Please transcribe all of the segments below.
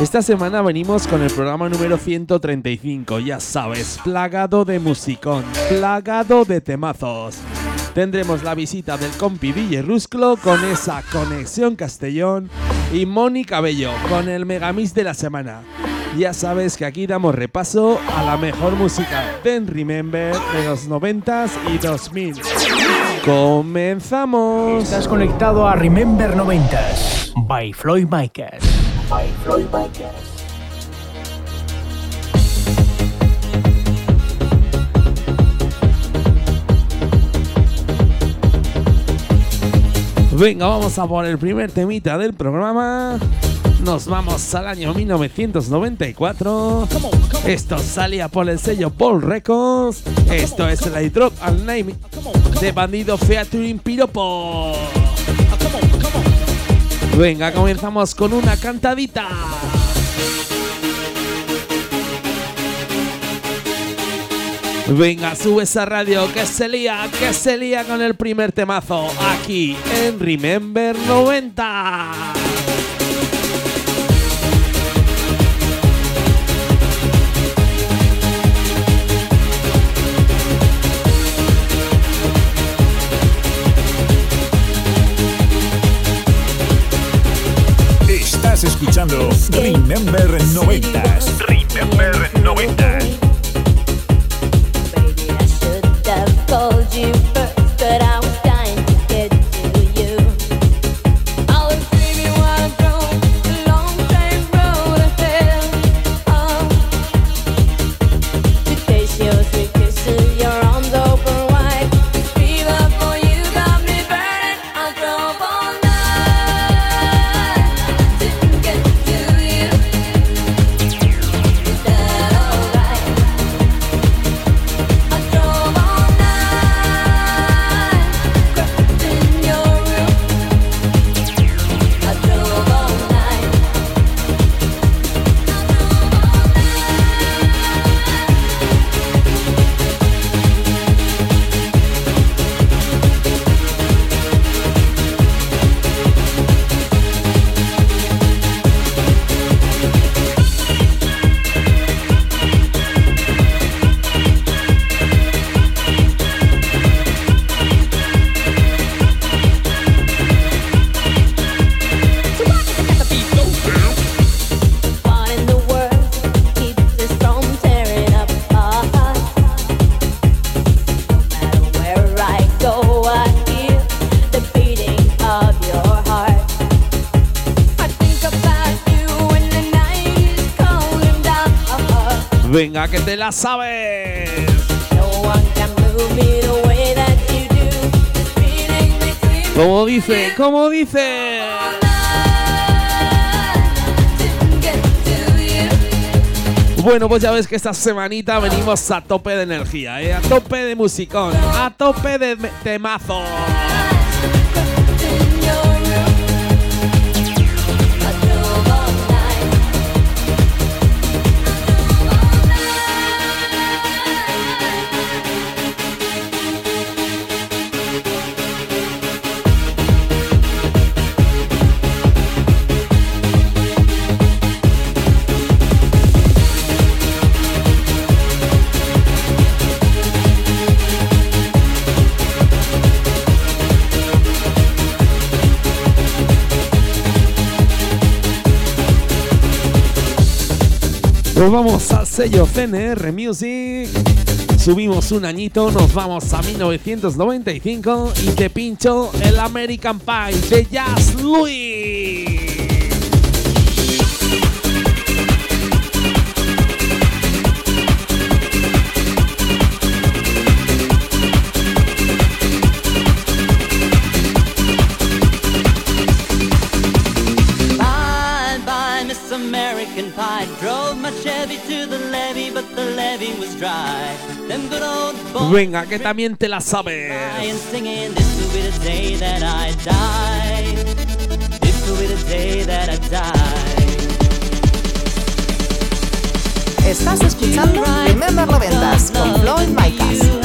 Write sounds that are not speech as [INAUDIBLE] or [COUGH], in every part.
Esta semana venimos con el programa número 135, ya sabes, plagado de musicón, plagado de temazos. Tendremos la visita del compi DJ Rusclo con esa conexión Castellón y Moni Cabello con el megamix de la semana. Ya sabes que aquí damos repaso a la mejor música de Remember de los 90s y 2000. ¡Comenzamos! Estás conectado a Remember 90s by Floyd Micas. By Floyd Micas. Venga, vamos a por el primer temita del programa. Nos vamos al año 1994. Esto salía por el sello Paul Records. Esto es el I Drop and Name de Bandido Featuring Piropo. Venga, comenzamos con una cantadita. Venga, sube esa radio que se lía, que se lía con el primer temazo aquí en Remember 90. Estás escuchando Remember 90s. Remember 90. Baby, I should have called you first, but I Venga, que te la sabes. Como dice, como dice. Bueno, pues ya ves que esta semanita venimos a tope de energía, ¿eh? a tope de musicón, a tope de temazos. Nos vamos a sello CNR Music. Subimos un añito, nos vamos a 1995 y te pincho el American Pie de Jazz Louis. Venga, que también te la sabes. Estás escuchando Remember Noventas con Floyd Micas.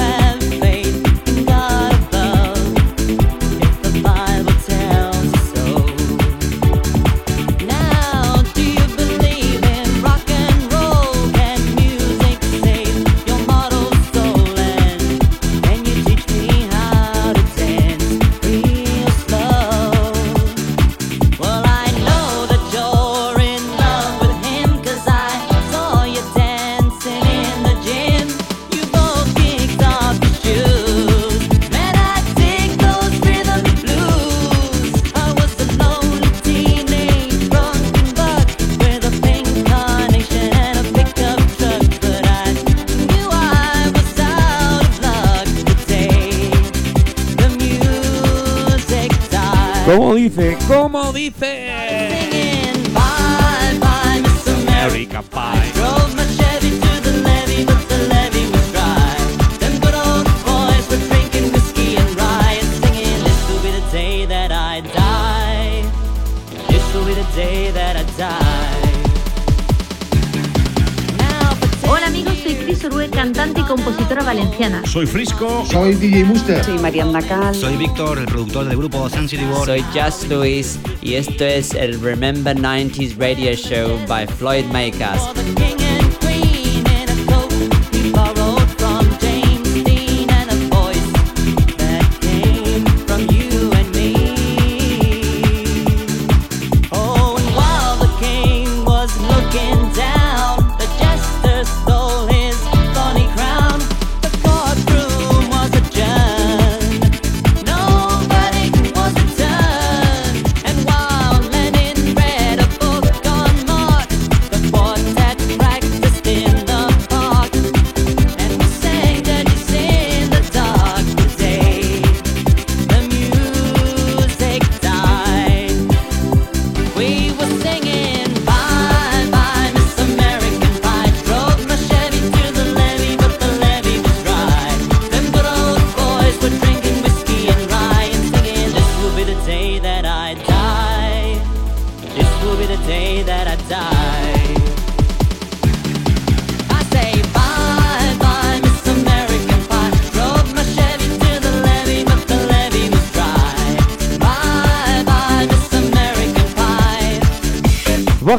dice soy Frisco. Soy DJ Muster. Soy Mariana Cal. Soy Víctor, el productor del grupo Sun Soy Just Luis y esto es el Remember 90s Radio Show by Floyd Makers.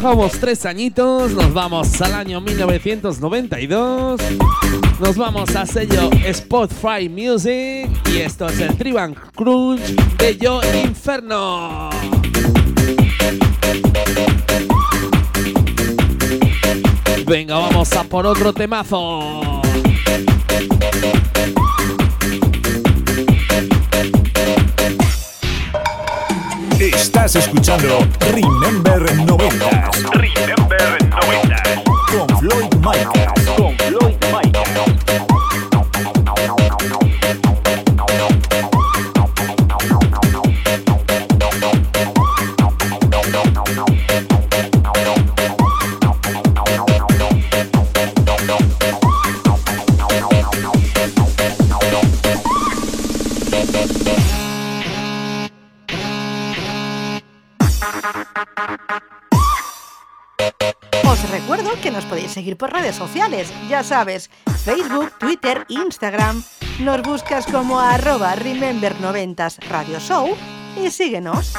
bajamos tres añitos, nos vamos al año 1992, nos vamos a sello Spotify Music y esto es el Triban Crunch de Yo Inferno. Venga, vamos a por otro temazo. Estás escuchando Remember 90. Remember 90. Con Floyd Michaels. Con Floyd seguir por redes sociales, ya sabes, Facebook, Twitter, Instagram. Nos buscas como arroba remember90 Radio Show y síguenos.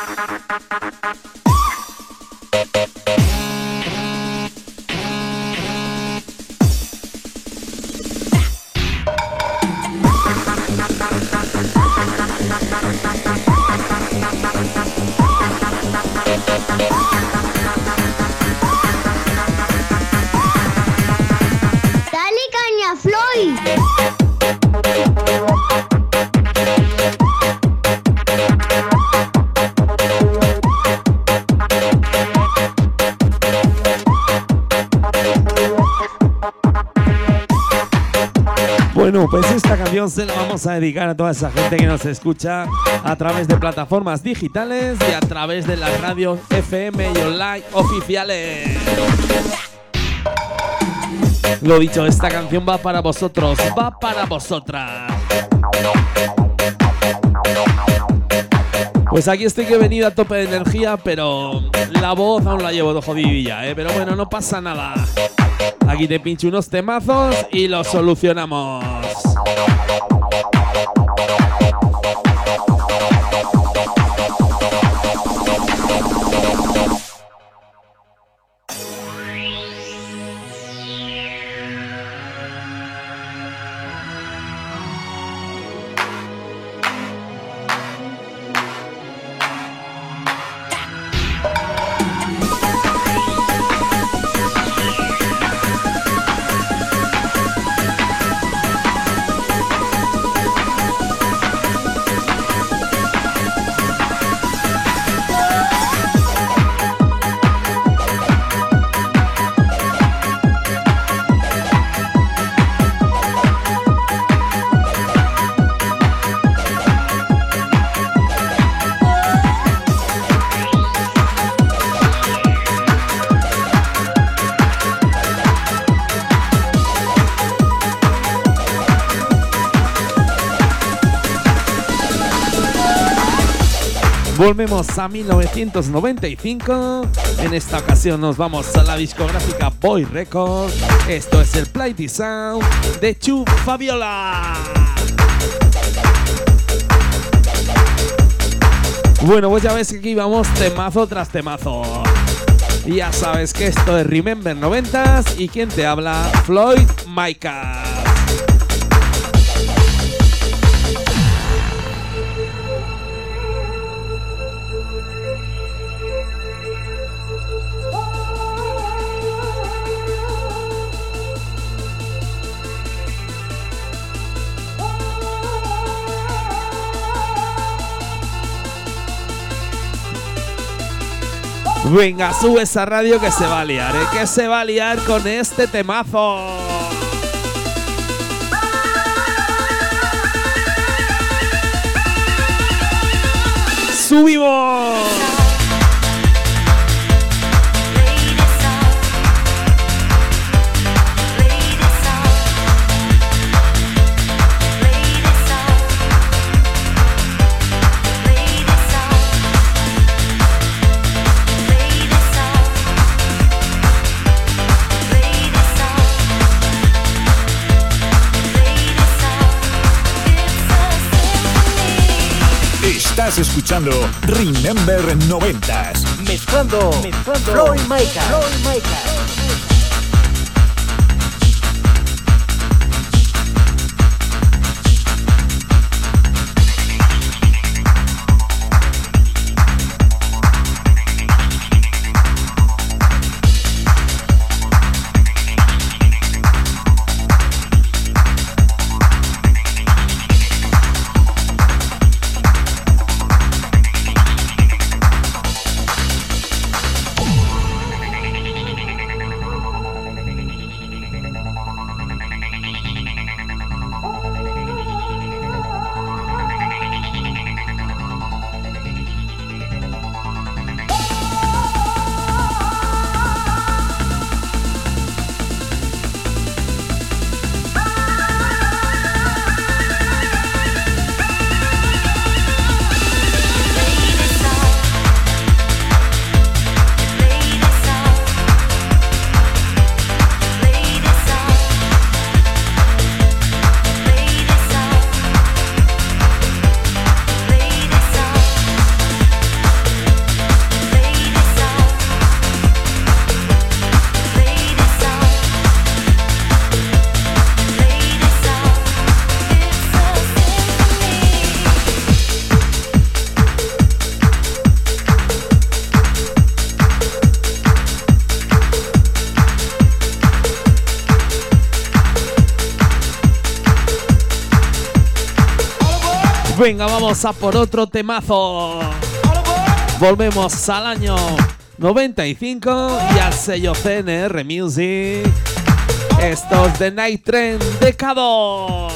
Se la vamos a dedicar a toda esa gente que nos escucha a través de plataformas digitales y a través de las radios FM y online oficiales. Lo dicho, esta canción va para vosotros, va para vosotras. Pues aquí estoy que he venido a tope de energía, pero la voz aún la llevo de jodidilla, ¿eh? Pero bueno, no pasa nada. Aquí te pincho unos temazos y los solucionamos. Volvemos a 1995. En esta ocasión nos vamos a la discográfica Boy Records. Esto es el Play Sound de Chu Fabiola. Bueno, pues ya ves que aquí vamos temazo tras temazo. Ya sabes que esto es Remember 90s y quien te habla, Floyd Micah. Venga, sube esa radio que se va a liar, ¿eh? Que se va a liar con este temazo. ¡Subimos! Estás escuchando Remember 90s. Mezclando, mezclando. Floyd Micah. Floyd Micah. Venga, vamos a por otro temazo. Volvemos al año 95 y al sello CNR Music. Esto es The Night Train Decado.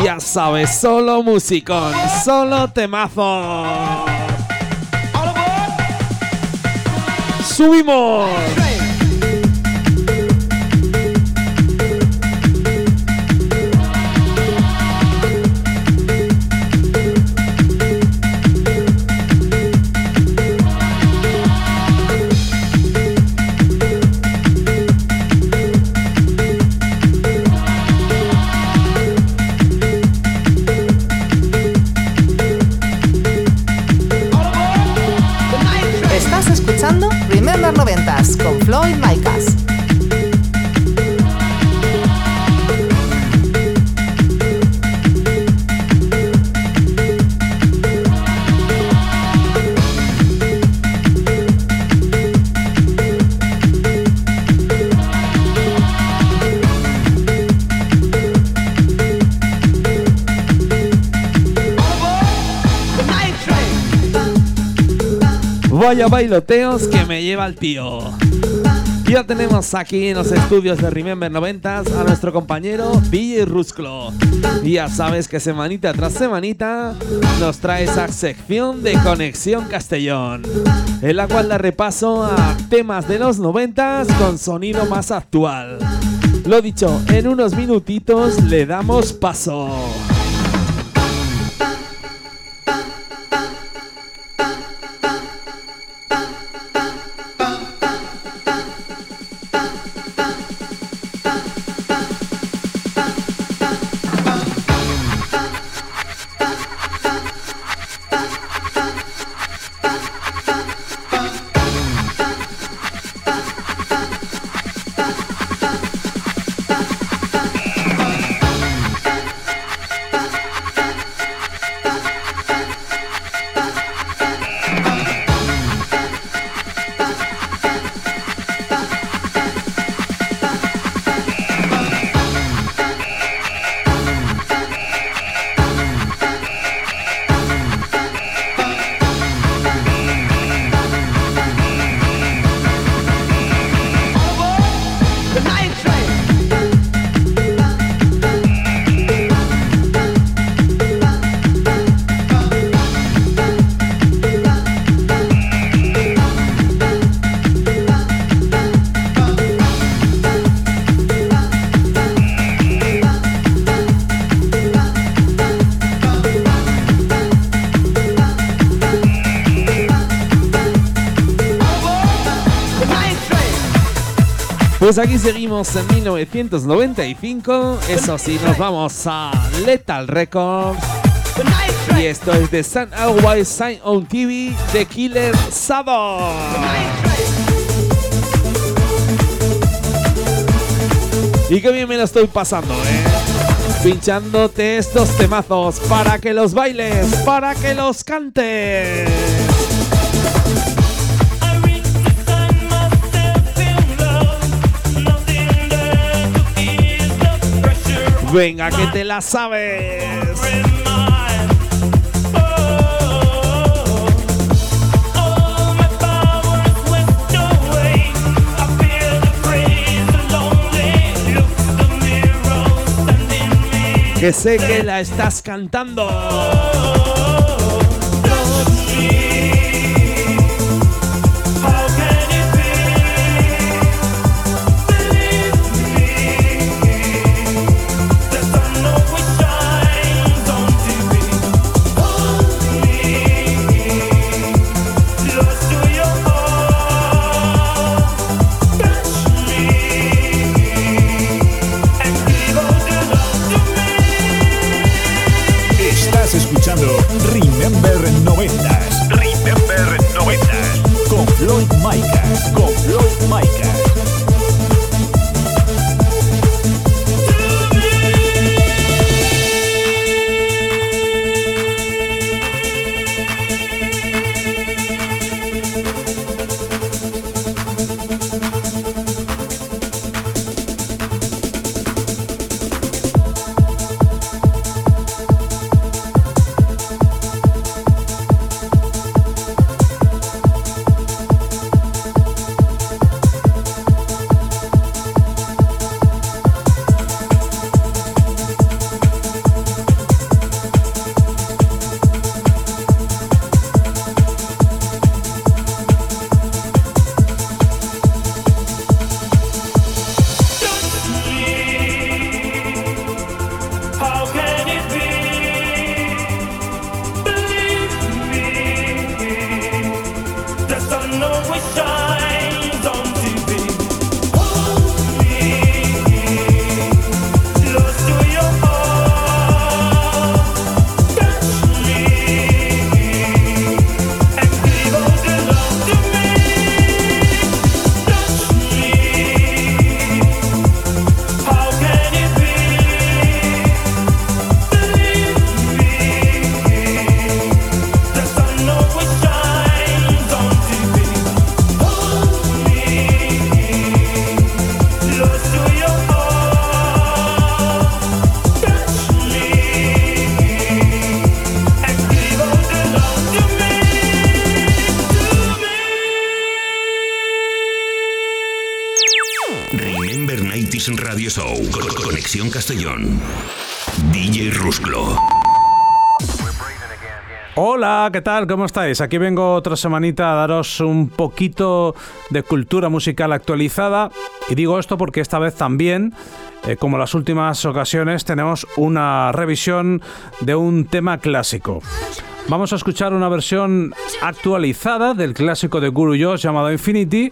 Ya sabes, solo musicón, solo temazo. ¡Subimos! Vaya bailoteos que me lleva el tío. Ya tenemos aquí en los estudios de Remember 90s a nuestro compañero DJ Rusclo. Ya sabes que semanita tras semanita nos trae esa sección de Conexión Castellón, en la cual da repaso a temas de los 90s con sonido más actual. Lo dicho, en unos minutitos le damos paso. Pues aquí seguimos en 1995. Eso sí, nos vamos a Lethal Records. Y esto es de Sun Always Sign on TV de Killer Sado. Y qué bien me lo estoy pasando, eh. Pinchándote estos temazos para que los bailes, para que los cantes. Venga, que te la sabes. Que sé que la estás cantando. Conexión Castellón. DJ Rusclo. Hola, ¿qué tal? ¿Cómo estáis? Aquí vengo otra semanita a daros un poquito de cultura musical actualizada. Y digo esto porque esta vez también, eh, como las últimas ocasiones, tenemos una revisión de un tema clásico. Vamos a escuchar una versión actualizada del clásico de Guru Josh llamado Infinity,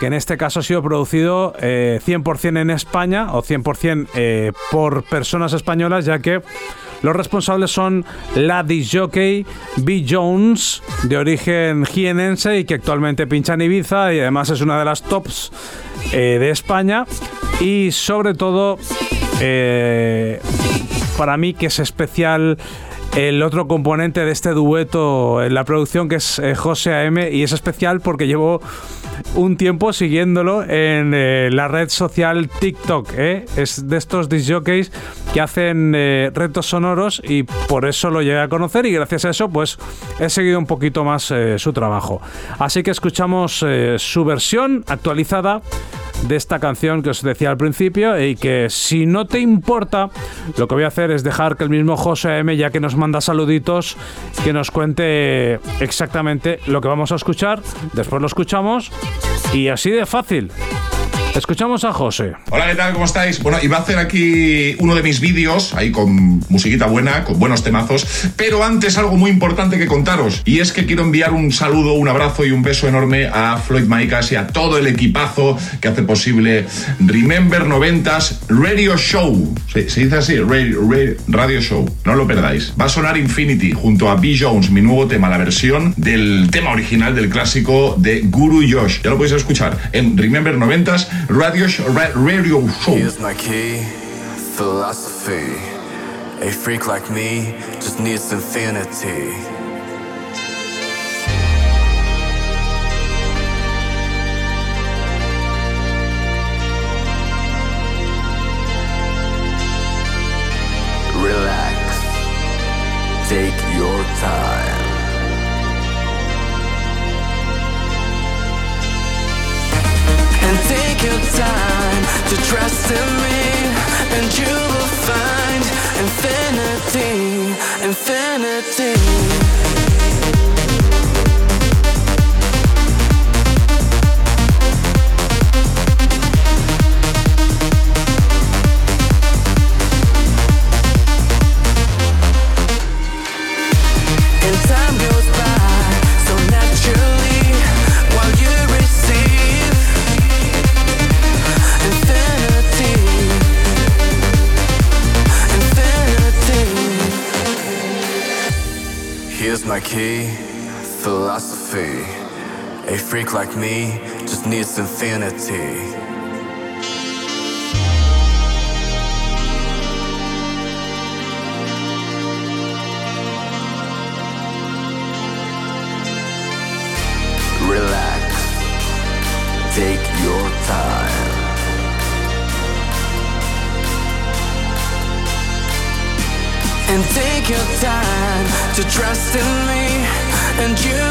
que en este caso ha sido producido eh, 100% en España o 100% eh, por personas españolas, ya que los responsables son la disjockey B. Jones, de origen jienense y que actualmente pincha en Ibiza y además es una de las tops eh, de España. Y sobre todo, eh, para mí que es especial el otro componente de este dueto en la producción que es eh, José AM y es especial porque llevo un tiempo siguiéndolo en eh, la red social TikTok. ¿eh? Es de estos disjockeys que hacen eh, retos sonoros y por eso lo llegué a conocer y gracias a eso pues he seguido un poquito más su trabajo. Así que escuchamos su versión actualizada de esta canción que os decía al principio y que si no te importa, lo que voy a hacer es dejar que el mismo José M, ya que nos manda saluditos, que nos cuente exactamente lo que vamos a escuchar, después lo escuchamos y así de fácil. Escuchamos a José. Hola, ¿qué tal? ¿Cómo estáis? Bueno, iba a hacer aquí uno de mis vídeos, ahí con musiquita buena, con buenos temazos, pero antes algo muy importante que contaros, y es que quiero enviar un saludo, un abrazo y un beso enorme a Floyd Maicas y a todo el equipazo que hace posible Remember 90s Radio Show. Se, dice así, radio, radio Show, no lo perdáis. Va a sonar Infinity junto a B. Jones, mi nuevo tema, la versión del tema original del clásico de Guru Josh. Ya lo podéis escuchar en Remember 90s Radio, Radio Show. Here's my key, philosophy. A freak like me just needs infinity. Relax, take your time. Your time to trust in me, and you will find infinity, infinity. Here's my key, philosophy. A freak like me just needs infinity. And take your time to trust in me, and you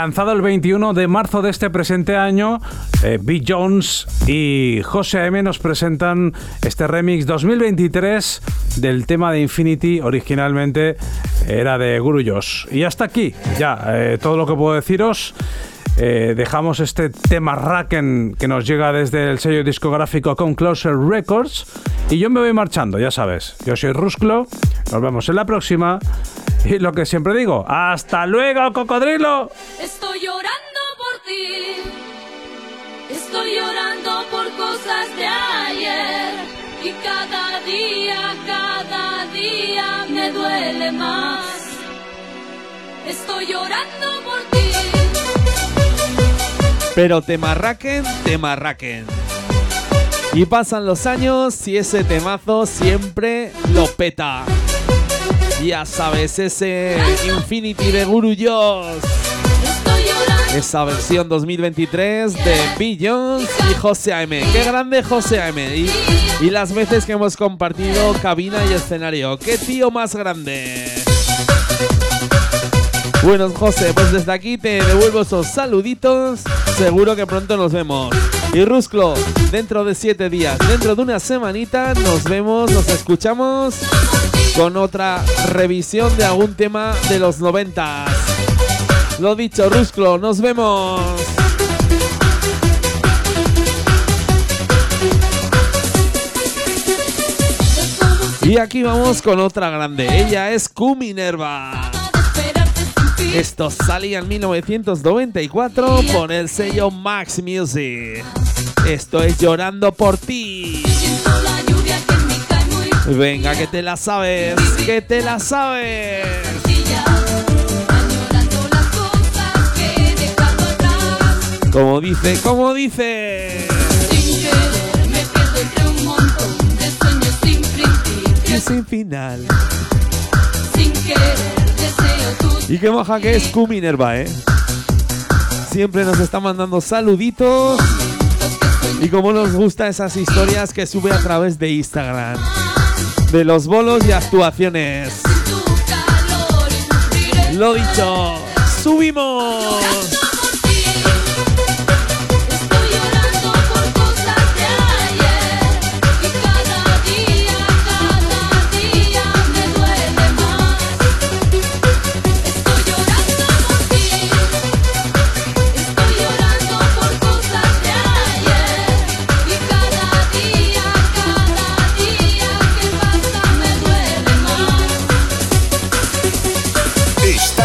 Lanzado el 21 de marzo de este presente año, eh, B. Jones y José M nos presentan este remix 2023 del tema de Infinity, originalmente era de Guru Josh. Y hasta aquí, ya, eh, todo lo que puedo deciros. Eh, dejamos este tema Raken que nos llega desde el sello discográfico Come Closer Records. Y yo me voy marchando, ya sabes. Yo soy Rusclo. Nos vemos en la próxima. Y lo que siempre digo, ¡hasta luego, cocodrilo! Estoy llorando por Estoy llorando por cosas de ayer y cada día, cada día me duele más. Estoy llorando por ti. Pero te marraquen, te marraquen. Y pasan los años y ese temazo siempre lo peta. Ya sabes, ese Infinity de Guru. Esa versión 2023 de Bill Jones y José A.M. ¡Qué grande José A.M.! Y, y las veces que hemos compartido cabina y escenario. ¡Qué tío más grande! Bueno, José, pues desde aquí te devuelvo esos saluditos. Seguro que pronto nos vemos. Y Rusclo, dentro de siete días, dentro de una semanita, nos vemos, nos escuchamos con otra revisión de algún tema de los noventas. Lo dicho, Rusclo, nos vemos. Y aquí vamos con otra grande. Ella es Q Minerva. Esto salía en 1994 por el sello Max Music. Esto es Llorando por ti. Venga, que te la sabes, que te la sabes. Como dice, como dice. Y sin final. Y qué moja que es Q Minerva, ¿eh? Siempre nos está mandando saluditos. Y como nos gustan esas historias que sube a través de Instagram. De los bolos y actuaciones. Lo dicho, subimos.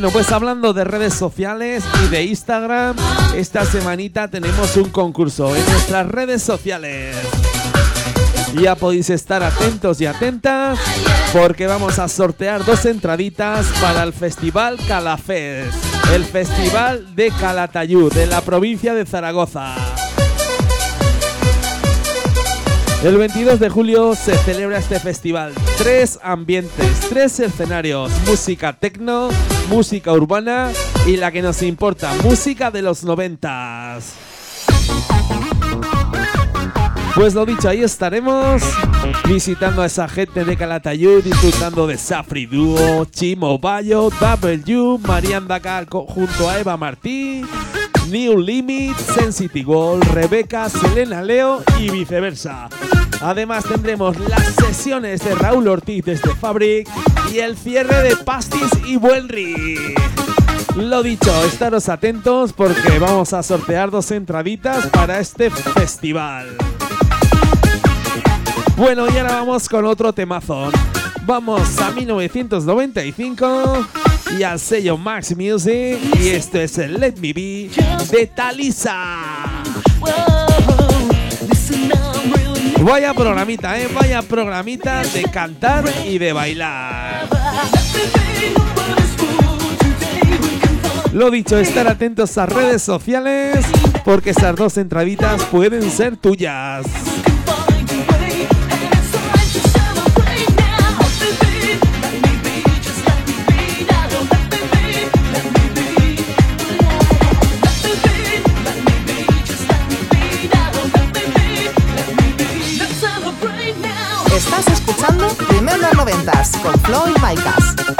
Bueno, pues hablando de redes sociales y de Instagram, esta semanita tenemos un concurso en nuestras redes sociales. Ya podéis estar atentos y atentas porque vamos a sortear dos entraditas para el Festival Calafés, el Festival de Calatayud, de la provincia de Zaragoza. El 22 de julio se celebra este festival. Tres ambientes, tres escenarios. Música tecno, música urbana y la que nos importa, música de los noventas. Pues lo dicho, ahí estaremos visitando a esa gente de Calatayud, disfrutando de Safri Duo, Chimo Bayo, W, Marian Dacal junto a Eva Martí, New Limit, Sensity Wall, Rebeca, Selena Leo y viceversa. Además tendremos las sesiones de Raúl Ortiz desde Fabric y el cierre de Pastis y Buenri. Lo dicho, estaros atentos porque vamos a sortear dos entraditas para este festival. Bueno, y ahora vamos con otro temazo. Vamos a 1995 y al sello Max Music y esto es el Let Me Be de Talisa. Vaya programita, eh, vaya programita de cantar y de bailar. Lo dicho, estar atentos a redes sociales porque esas dos entraditas pueden ser tuyas. Remember Noventas con Floyd Micas.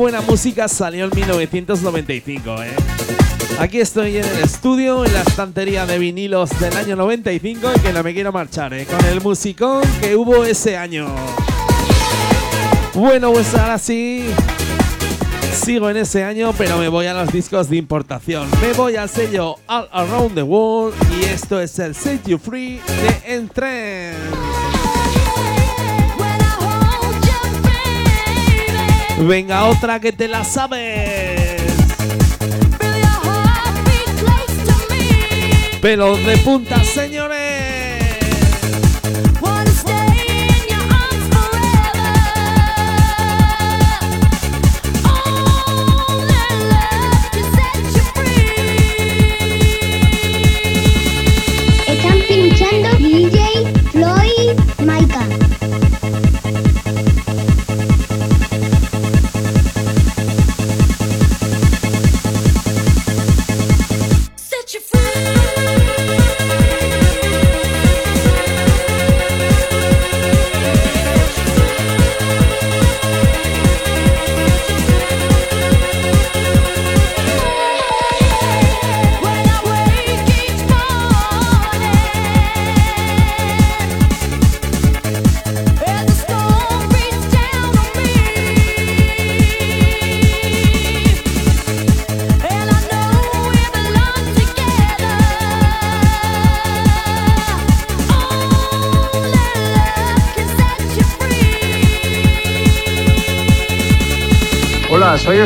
Buena música salió en 1995, ¿eh? Aquí estoy en el estudio, en la estantería de vinilos del año 95 y que no me quiero marchar, ¿eh? Con el musicón que hubo ese año. Bueno, pues ahora sí, sigo en ese año, pero me voy a los discos de importación. Me voy al sello All Around the World y esto es el Set You Free de Entren. Venga, otra que te la sabes. Pelos de punta, señores.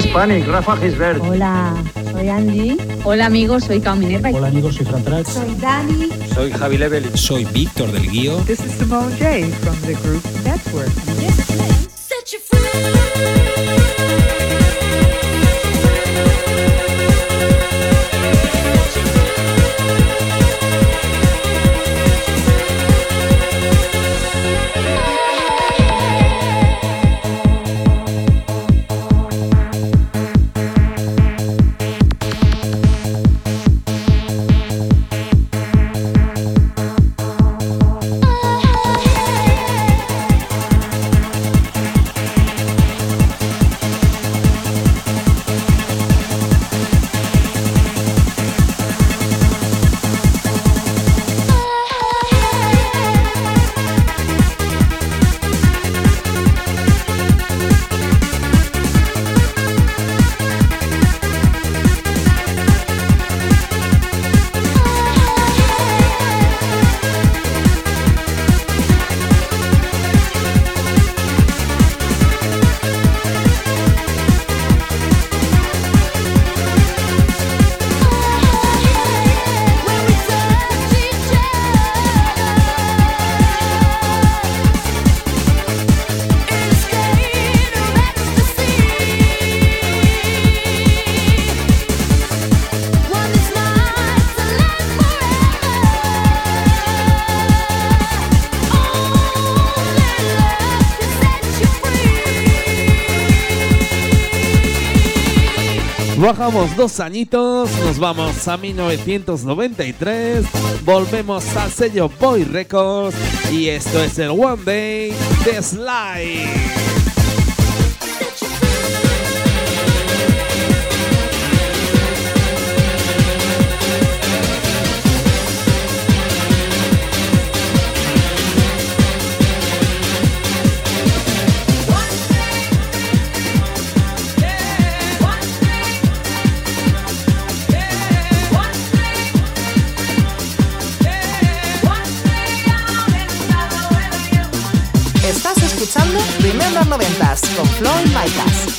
Soy Rafa Gisbert. Hola, soy Angie. Hola amigos, soy Cao Minerva. Hola amigos, soy Fran Trat. Soy Dani. Soy Javi Level. Soy Víctor del Guío. This is Simone J from the group Network. Bajamos dos añitos, nos vamos a 1993, volvemos al sello Boy Records y esto es el One Day de Sly. Con Floyd Micas.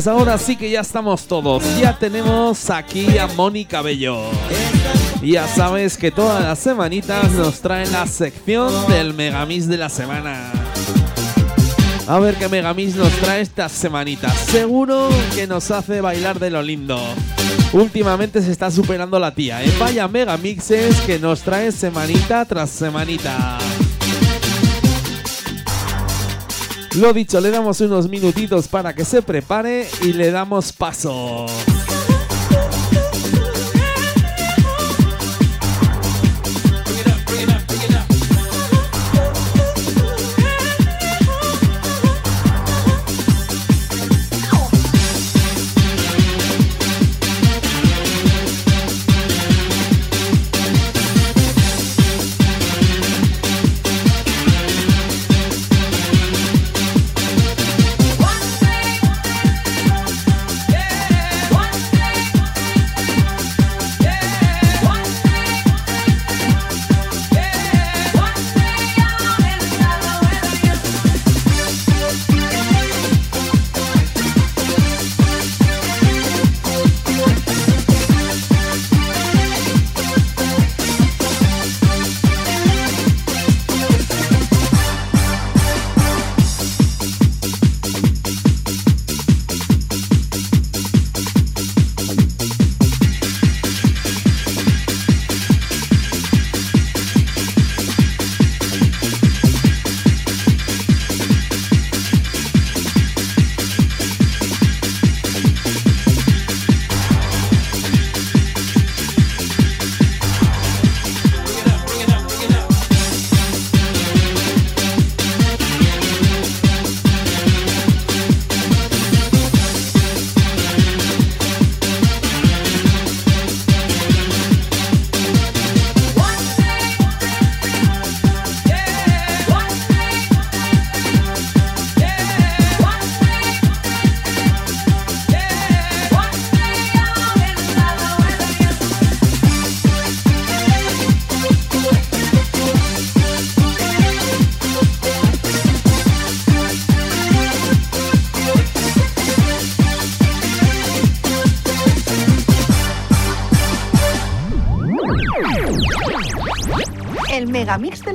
Pues ahora sí que ya estamos todos. Ya tenemos aquí a Mónica Bello. Ya sabes que todas las semanitas nos traen la sección del Megamix de la semana. A ver qué Megamix nos trae estas semanitas. Seguro que nos hace bailar de lo lindo. Últimamente se está superando la tía, ¿eh? Vaya Megamixes que nos trae semanita tras semanita. Lo dicho, le damos unos minutitos para que se prepare y le damos paso.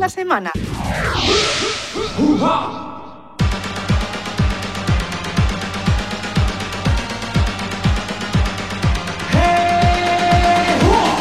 Semana.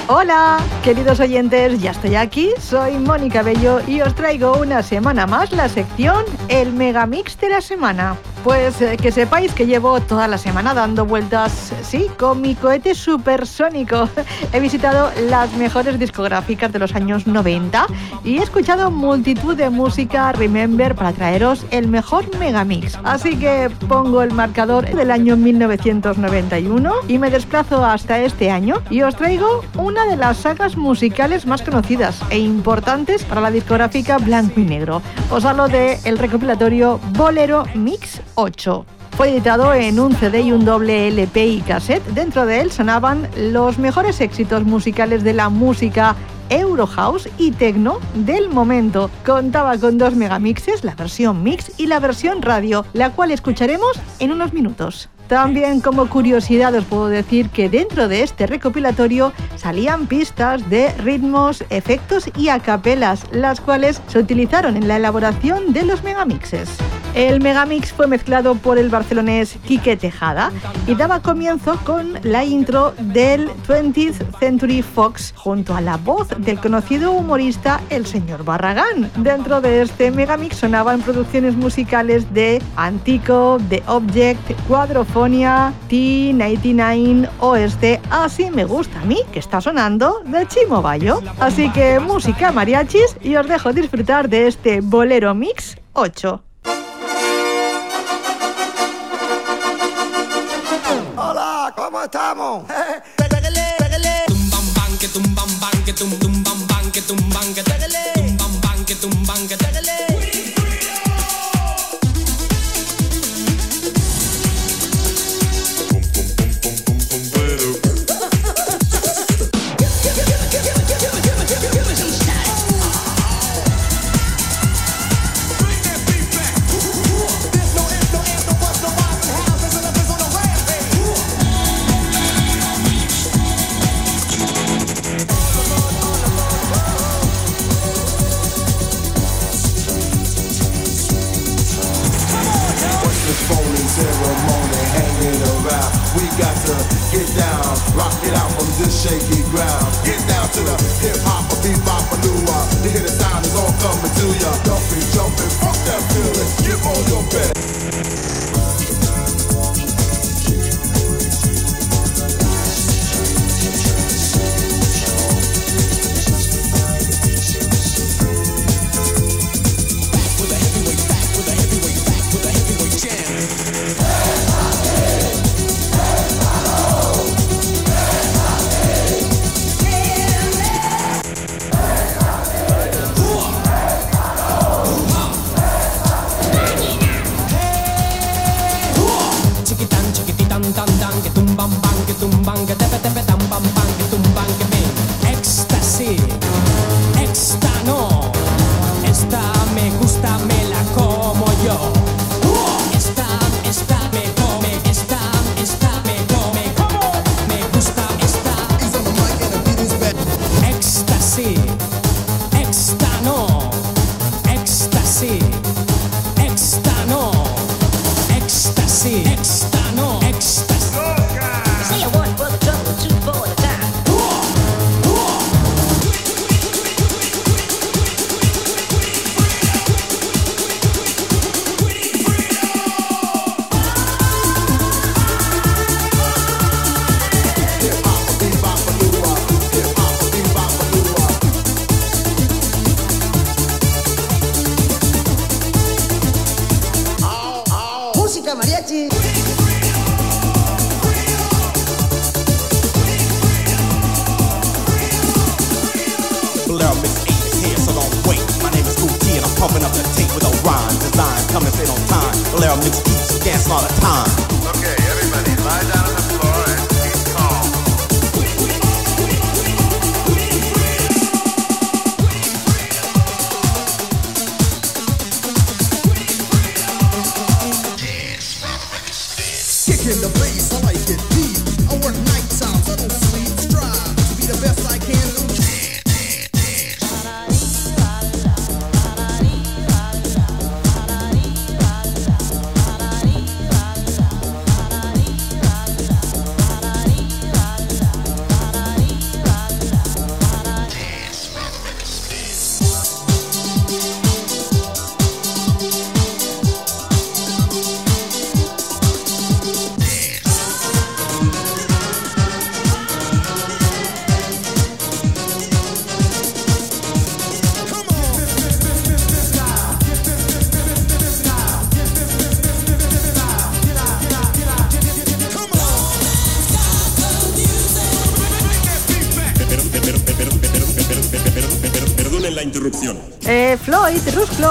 Hola, queridos oyentes, ya estoy aquí, soy Mónica Bello y os traigo una semana más la sección El Megamix de la semana. Pues eh, que sepáis que llevo toda la semana dando vueltas, sí, con mi cohete supersónico. [LAUGHS] He visitado las mejores discográficas de los años 90 y he escuchado multitud de música Remember para traeros el mejor Megamix. Así que pongo el marcador del año 1991 y me desplazo hasta este año y os traigo una de las sagas musicales más conocidas e importantes para la discográfica Blanco y Negro. Os hablo de el recopilatorio Bolero Mix 8. Fue editado en un CD y un doble LP y cassette. Dentro de él sonaban los mejores éxitos musicales de la música Eurohouse y Tecno del momento. Contaba con dos megamixes, la versión mix y la versión radio, la cual escucharemos en unos minutos. También como curiosidad os puedo decir que dentro de este recopilatorio salían pistas de ritmos, efectos y acapelas, las cuales se utilizaron en la elaboración de los megamixes. El megamix fue mezclado por el barcelonés Quique Tejada y daba comienzo con la intro del 20th Century Fox junto a la voz del conocido humorista el señor Barragán. Dentro de este megamix sonaban producciones musicales de Antico, The Object, Cuadrofonia, T99, Oeste, así me gusta a mí que está sonando de Chimo Bayo. Así que música mariachis y os dejo disfrutar de este Bolero Mix 8. Hola, ¿cómo estamos? What's down, rock it out from this shaky ground. Get down to the hip hop, a bebop, a new You hear the sound is all coming to ya. Jumping, jumping, fuck that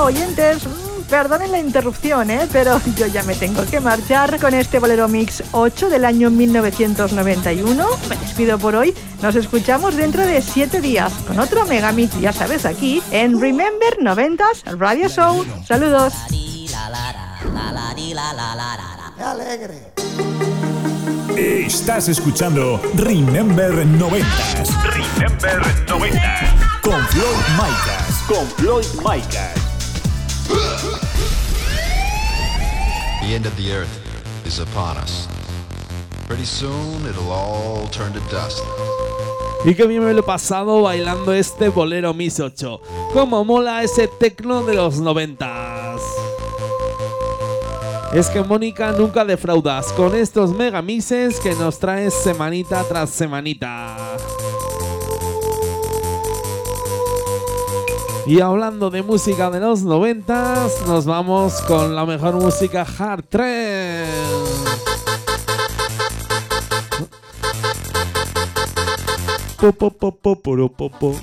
Oyentes, mm, perdonen la interrupción, ¿eh? pero [LAUGHS] yo ya me tengo que marchar con este Bolero Mix 8 del año 1991. Me despido por hoy. Nos escuchamos dentro de 7 días con otro Megamix, ya sabes, aquí en Remember 90s Radio Show. Saludos. ¡Qué alegre! Estás escuchando Remember 90s. Remember 90s. Con Floyd Micas. Con Floyd Micas. The end of the earth is upon us. Pretty soon it'll all turn to dust. Y que bien me lo he pasado bailando este bolero Miss 8. Como mola ese tecno de los 90s. Es que Mónica nunca defraudas con estos megamixes que nos traes semanita tras semanita. Y hablando de música de los 90s, nos vamos con la mejor música hard po.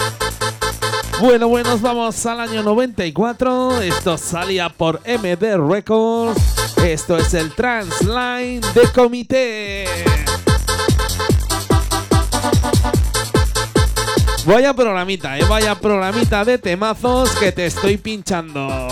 Bueno, bueno, nos vamos al año 94. Esto salía por MD Records. Esto es el Transline de Comité. Vaya programita, eh, vaya programita de temazos que te estoy pinchando.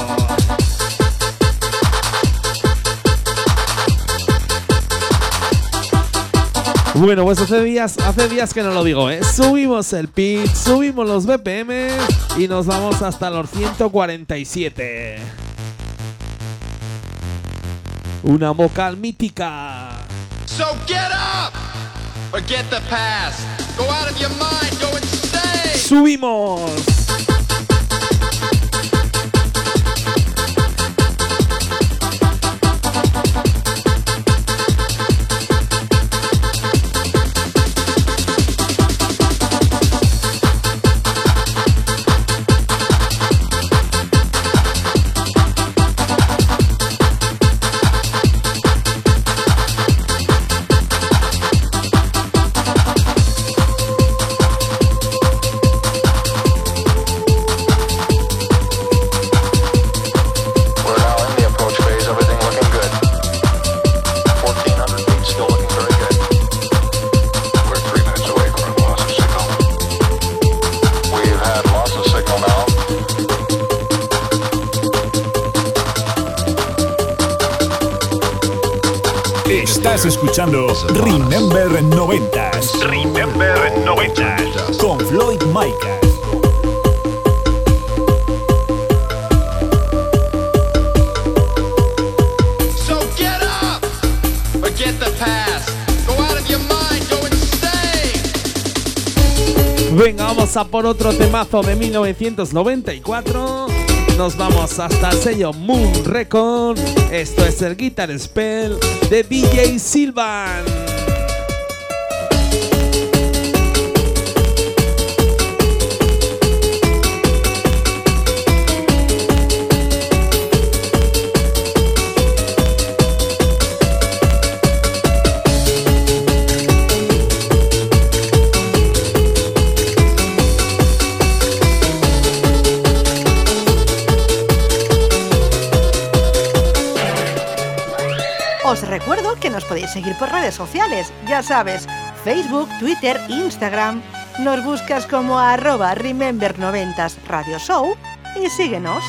Bueno, pues hace días, hace días que no lo digo, ¿eh? Subimos el pitch, subimos los BPM y nos vamos hasta los 147. Una vocal mítica. So get up! Forget the past. Go out of your mind. Go insane. Subimos. Estás escuchando Remember 90s. Remember 90s. Con Floyd Micas. So get up! Forget the past. Go out of your mind. Go insane. Venga, vamos a por otro temazo de 1994. Nos vamos hasta el sello Moon Record. Esto es el Guitar Spell de DJ Silvan. Podéis seguir por redes sociales, ya sabes, Facebook, Twitter, Instagram. Nos buscas como arroba Remember90s Radio Show y síguenos.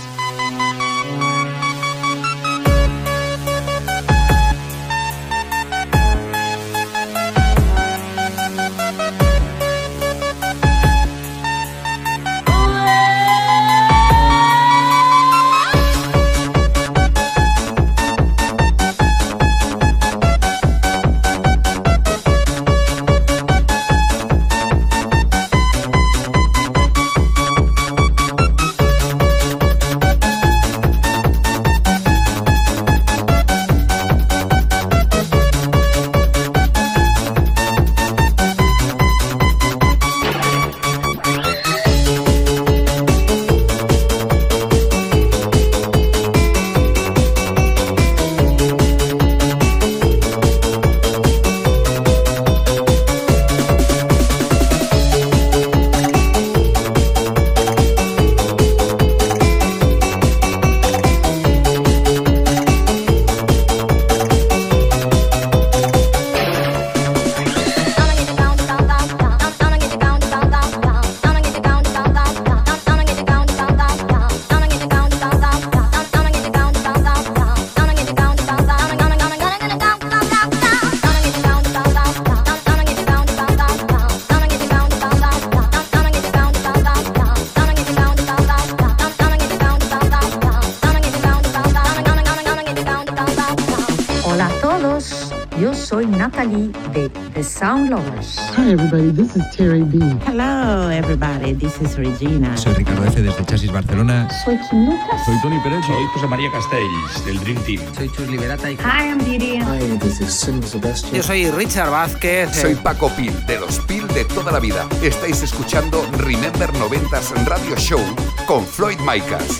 This is Terry B. Hello, everybody. This is Regina. Soy Ricardo F. desde Chasis Barcelona. Soy Kim Lucas. Soy Tony Pérez. Soy José María Castells, del Dream Team. Soy Chus Liberata y... Hi, I'm Didi. Hi, this is Sim Sebastian. Yo soy Richard Vázquez. Soy Paco Pil, de los Pil de toda la vida. Estáis escuchando Remember 90s Radio Show con Floyd Micas.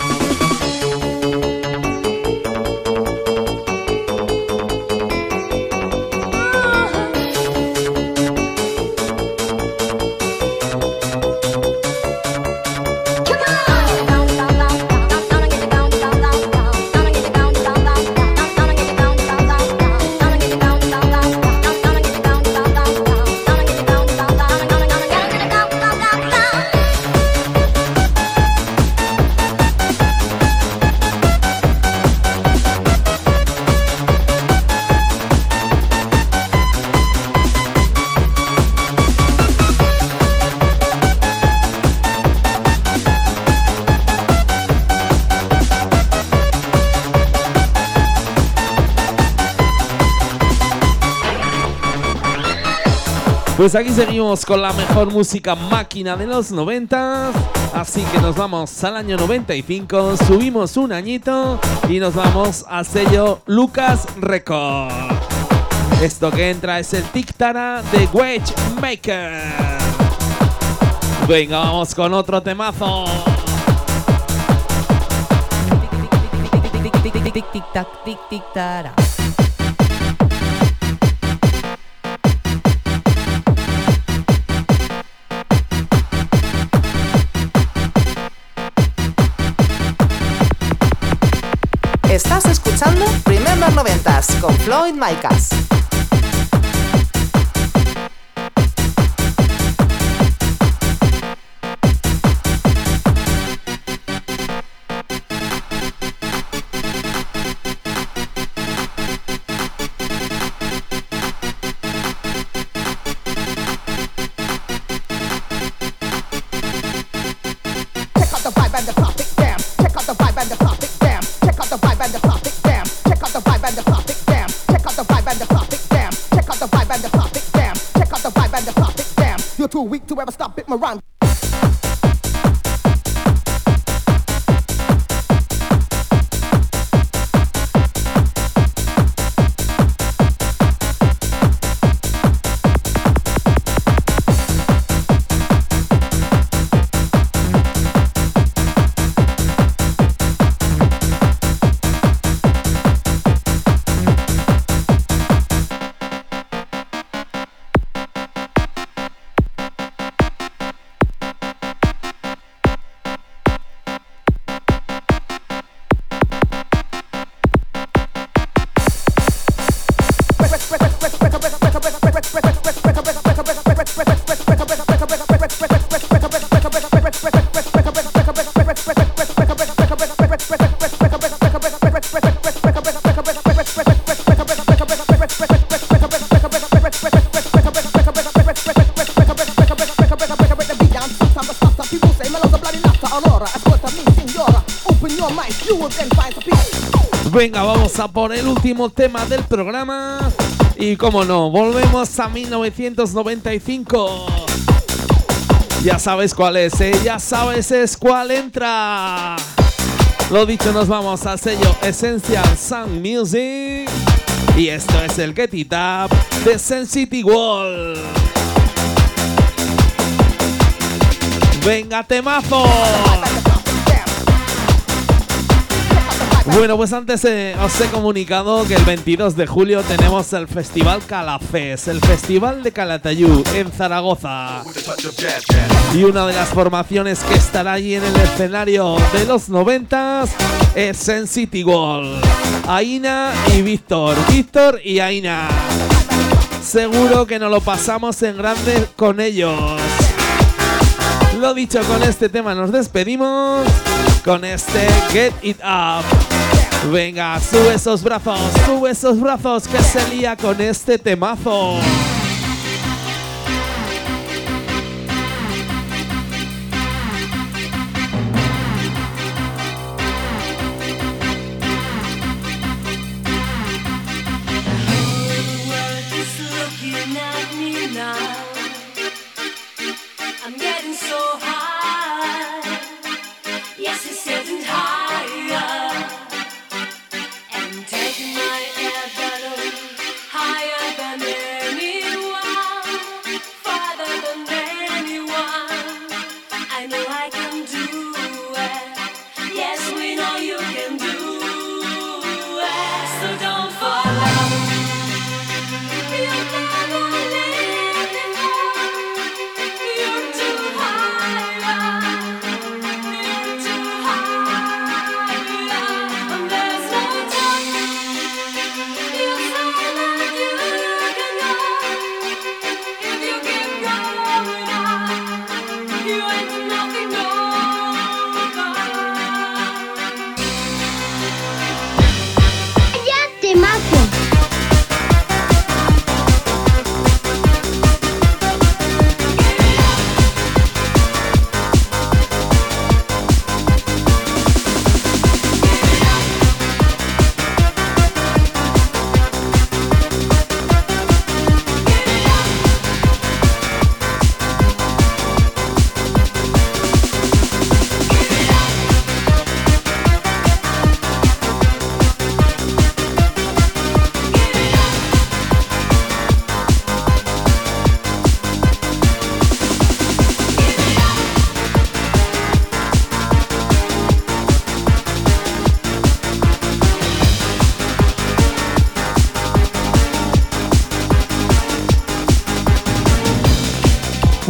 Pues aquí seguimos con la mejor música máquina de los 90. Así que nos vamos al año 95, subimos un añito y nos vamos al sello Lucas Record. Esto que entra es el Tic Tara de Wedge Maker. Venga, vamos con otro temazo. Tic, tic, Estás escuchando Remember 90s con Floyd Micas. Bit my rhyme. Venga, vamos a por el último tema del programa. Y como no, volvemos a 1995. Ya sabes cuál es, ¿eh? Ya sabes es cuál entra. Lo dicho, nos vamos al sello Essential Sound Music. Y esto es el Get It Up de Sensity Wall. Venga, temazo. Bueno, pues antes eh, os he comunicado que el 22 de julio tenemos el Festival Calafés, el Festival de Calatayud en Zaragoza. Y una de las formaciones que estará allí en el escenario de los 90 es Sensity Wall. Aina y Víctor. Víctor y Aina. Seguro que nos lo pasamos en grande con ellos. Lo dicho, con este tema nos despedimos. Con este Get It Up. Venga, sube esos brazos, sube esos brazos que se lía con este temazo.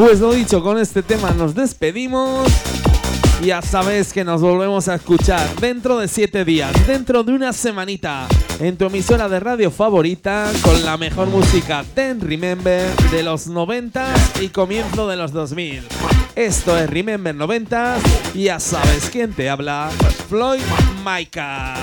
Pues lo dicho, con este tema nos despedimos. Ya sabes que nos volvemos a escuchar dentro de 7 días, dentro de una semanita, en tu emisora de radio favorita, con la mejor música Ten Remember de los 90 y comienzo de los 2000. Esto es Remember 90 y ya sabes quién te habla, Floyd Micah.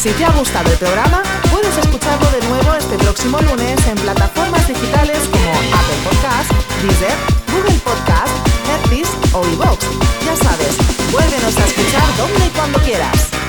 Si te ha gustado el programa, puedes escucharlo de nuevo este próximo lunes en plataformas digitales como Apple Podcast, Deezer, Google Podcast, Heartbeat o iVoox. Ya sabes, vuélvenos a escuchar donde y cuando quieras.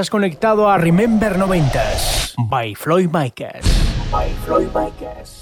Estás conectado a Remember 90s by Floyd Micas. By Floyd Micas.